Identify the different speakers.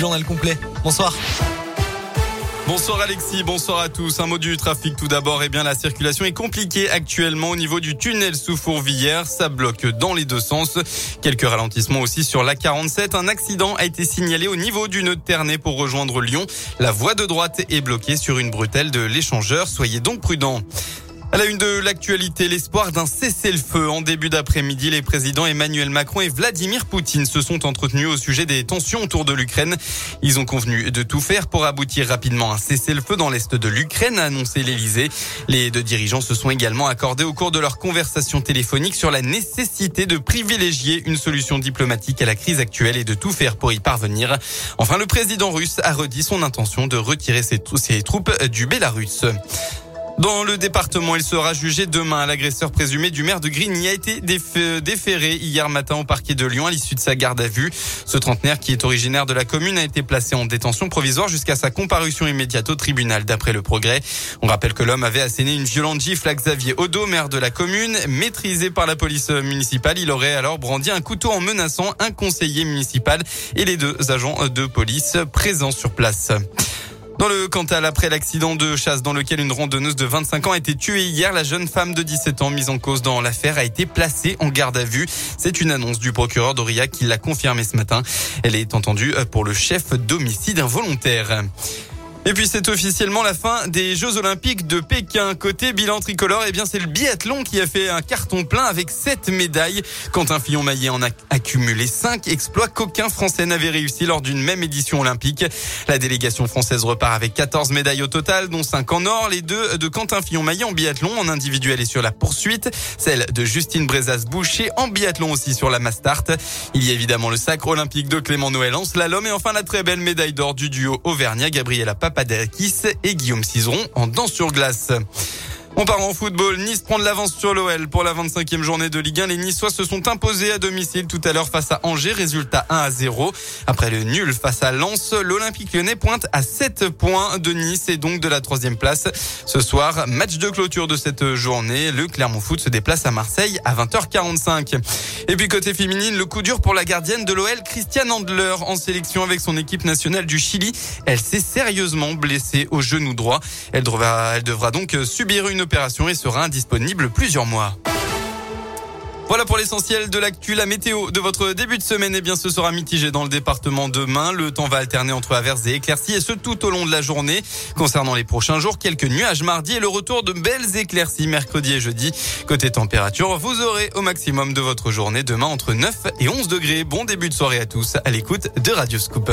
Speaker 1: Journal complet. Bonsoir.
Speaker 2: Bonsoir Alexis, bonsoir à tous. Un mot du trafic tout d'abord. Eh bien, la circulation est compliquée actuellement au niveau du tunnel sous Fourvière. Ça bloque dans les deux sens. Quelques ralentissements aussi sur la 47. Un accident a été signalé au niveau du nœud de pour rejoindre Lyon. La voie de droite est bloquée sur une bretelle de l'échangeur. Soyez donc prudents. À la une de l'actualité, l'espoir d'un cessez-le-feu. En début d'après-midi, les présidents Emmanuel Macron et Vladimir Poutine se sont entretenus au sujet des tensions autour de l'Ukraine. Ils ont convenu de tout faire pour aboutir rapidement à un cessez-le-feu dans l'est de l'Ukraine, a annoncé l'Elysée. Les deux dirigeants se sont également accordés au cours de leur conversation téléphonique sur la nécessité de privilégier une solution diplomatique à la crise actuelle et de tout faire pour y parvenir. Enfin, le président russe a redit son intention de retirer ses, troupes du Bélarus. Dans le département, il sera jugé demain. L'agresseur présumé du maire de Grigny a été déféré hier matin au parquet de Lyon à l'issue de sa garde à vue. Ce trentenaire, qui est originaire de la commune, a été placé en détention provisoire jusqu'à sa comparution immédiate au tribunal, d'après le progrès. On rappelle que l'homme avait asséné une violente gifle à Xavier Odo, maire de la commune. Maîtrisé par la police municipale, il aurait alors brandi un couteau en menaçant un conseiller municipal et les deux agents de police présents sur place. Dans le Cantal, après l'accident de chasse dans lequel une randonneuse de 25 ans a été tuée hier, la jeune femme de 17 ans mise en cause dans l'affaire a été placée en garde à vue. C'est une annonce du procureur d'Aurillac qui l'a confirmé ce matin. Elle est entendue pour le chef d'homicide involontaire. Et puis c'est officiellement la fin des Jeux Olympiques de Pékin. Côté bilan tricolore, eh bien c'est le biathlon qui a fait un carton plein avec 7 médailles. Quentin Fillon-Maillet en a accumulé 5 exploits qu'aucun Français n'avait réussi lors d'une même édition olympique. La délégation française repart avec 14 médailles au total, dont 5 en or, les deux de Quentin Fillon-Maillet en biathlon, en individuel et sur la poursuite, celle de Justine Brezas-Boucher en biathlon aussi sur la Mastart. Il y a évidemment le sacre olympique de Clément Noël en slalom et enfin la très belle médaille d'or du duo Auvergnat, Gabriela Papa Papadakis et Guillaume Cizeron en danse sur glace. On part en football. Nice prend de l'avance sur l'OL pour la 25e journée de Ligue 1. Les Niçois se sont imposés à domicile tout à l'heure face à Angers. Résultat 1 à 0. Après le nul face à Lens, l'Olympique lyonnais pointe à 7 points de Nice et donc de la troisième place. Ce soir, match de clôture de cette journée. Le Clermont Foot se déplace à Marseille à 20h45. Et puis côté féminine, le coup dur pour la gardienne de l'OL, Christiane Andler, en sélection avec son équipe nationale du Chili. Elle s'est sérieusement blessée au genou droit. Elle devra donc subir une et sera indisponible plusieurs mois. Voilà pour l'essentiel de l'actu. La météo de votre début de semaine, eh bien, ce sera mitigé dans le département demain. Le temps va alterner entre averses et éclaircies et ce tout au long de la journée. Concernant les prochains jours, quelques nuages mardi et le retour de belles éclaircies mercredi et jeudi. Côté température, vous aurez au maximum de votre journée demain entre 9 et 11 degrés. Bon début de soirée à tous à l'écoute de Radio Scoop.